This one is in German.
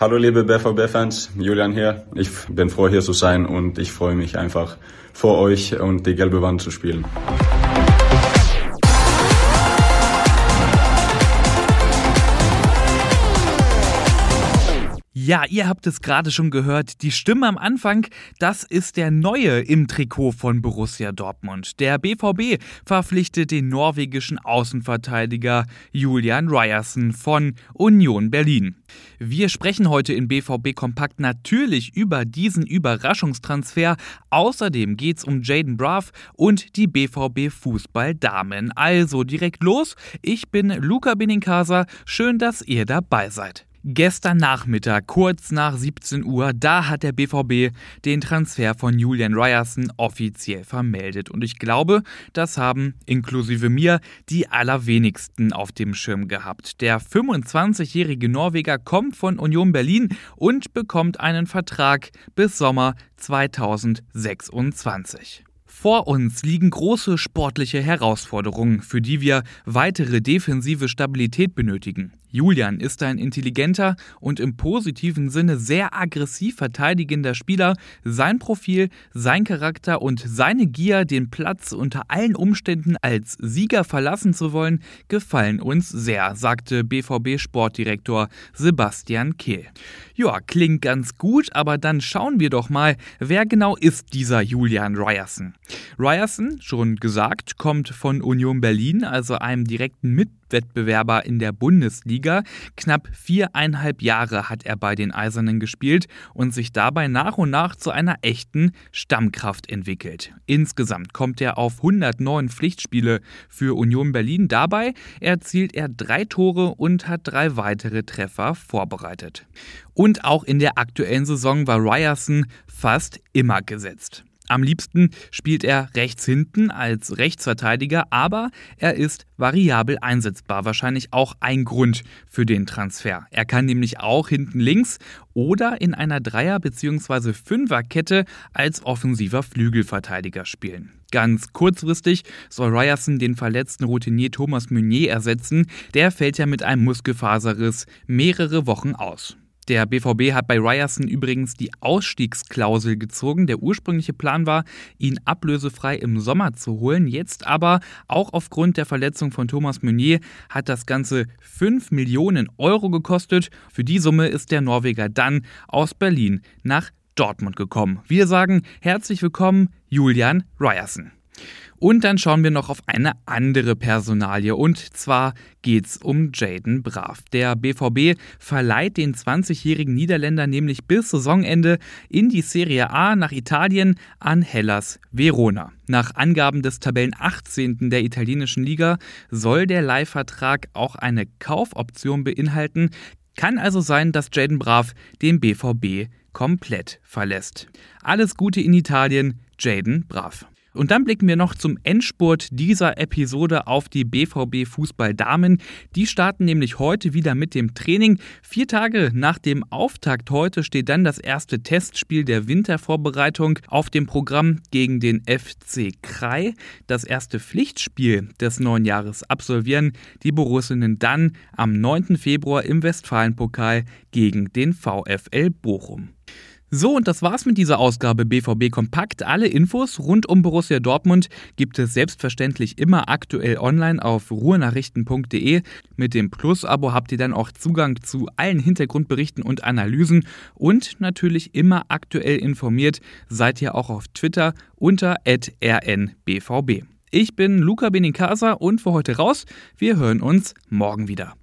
Hallo liebe BVB-Fans, Julian hier. Ich bin froh hier zu sein und ich freue mich einfach vor euch und die gelbe Wand zu spielen. Ja, ihr habt es gerade schon gehört. Die Stimme am Anfang, das ist der Neue im Trikot von Borussia Dortmund. Der BVB verpflichtet den norwegischen Außenverteidiger Julian Ryerson von Union Berlin. Wir sprechen heute in BVB Kompakt natürlich über diesen Überraschungstransfer. Außerdem geht es um Jaden Braff und die BVB Fußballdamen. Also direkt los. Ich bin Luca Benincasa. Schön, dass ihr dabei seid. Gestern Nachmittag, kurz nach 17 Uhr, da hat der BVB den Transfer von Julian Ryerson offiziell vermeldet. Und ich glaube, das haben, inklusive mir, die allerwenigsten auf dem Schirm gehabt. Der 25-jährige Norweger kommt von Union Berlin und bekommt einen Vertrag bis Sommer 2026. Vor uns liegen große sportliche Herausforderungen, für die wir weitere defensive Stabilität benötigen. Julian ist ein intelligenter und im positiven Sinne sehr aggressiv verteidigender Spieler. Sein Profil, sein Charakter und seine Gier, den Platz unter allen Umständen als Sieger verlassen zu wollen, gefallen uns sehr, sagte BVB-Sportdirektor Sebastian Kehl. Ja, klingt ganz gut, aber dann schauen wir doch mal, wer genau ist dieser Julian Ryerson. Ryerson, schon gesagt, kommt von Union Berlin, also einem direkten Mitbewerber Wettbewerber in der Bundesliga. Knapp viereinhalb Jahre hat er bei den Eisernen gespielt und sich dabei nach und nach zu einer echten Stammkraft entwickelt. Insgesamt kommt er auf 109 Pflichtspiele für Union Berlin. Dabei erzielt er drei Tore und hat drei weitere Treffer vorbereitet. Und auch in der aktuellen Saison war Ryerson fast immer gesetzt. Am liebsten spielt er rechts hinten als Rechtsverteidiger, aber er ist variabel einsetzbar. Wahrscheinlich auch ein Grund für den Transfer. Er kann nämlich auch hinten links oder in einer Dreier- bzw. Fünferkette als offensiver Flügelverteidiger spielen. Ganz kurzfristig soll Ryerson den verletzten Routinier Thomas Meunier ersetzen. Der fällt ja mit einem Muskelfaserriss mehrere Wochen aus. Der BVB hat bei Ryerson übrigens die Ausstiegsklausel gezogen. Der ursprüngliche Plan war, ihn ablösefrei im Sommer zu holen. Jetzt aber, auch aufgrund der Verletzung von Thomas Meunier, hat das Ganze 5 Millionen Euro gekostet. Für die Summe ist der Norweger dann aus Berlin nach Dortmund gekommen. Wir sagen herzlich willkommen, Julian Ryerson. Und dann schauen wir noch auf eine andere Personalie und zwar geht's um Jaden Brav. Der BVB verleiht den 20-jährigen Niederländer nämlich bis Saisonende in die Serie A nach Italien an Hellas Verona. Nach Angaben des Tabellen 18. der italienischen Liga soll der Leihvertrag auch eine Kaufoption beinhalten. Kann also sein, dass Jaden Brav den BVB komplett verlässt. Alles Gute in Italien, Jaden Brav. Und dann blicken wir noch zum Endspurt dieser Episode auf die BVB Fußball-Damen. Die starten nämlich heute wieder mit dem Training. Vier Tage nach dem Auftakt heute steht dann das erste Testspiel der Wintervorbereitung auf dem Programm gegen den FC Krai. Das erste Pflichtspiel des neuen Jahres absolvieren die Borussinnen dann am 9. Februar im Westfalenpokal gegen den VfL Bochum. So, und das war's mit dieser Ausgabe BVB Kompakt. Alle Infos rund um Borussia Dortmund gibt es selbstverständlich immer aktuell online auf ruhenachrichten.de. Mit dem Plus-Abo habt ihr dann auch Zugang zu allen Hintergrundberichten und Analysen und natürlich immer aktuell informiert seid ihr auch auf Twitter unter rnbvb. Ich bin Luca Benincasa und für heute raus. Wir hören uns morgen wieder.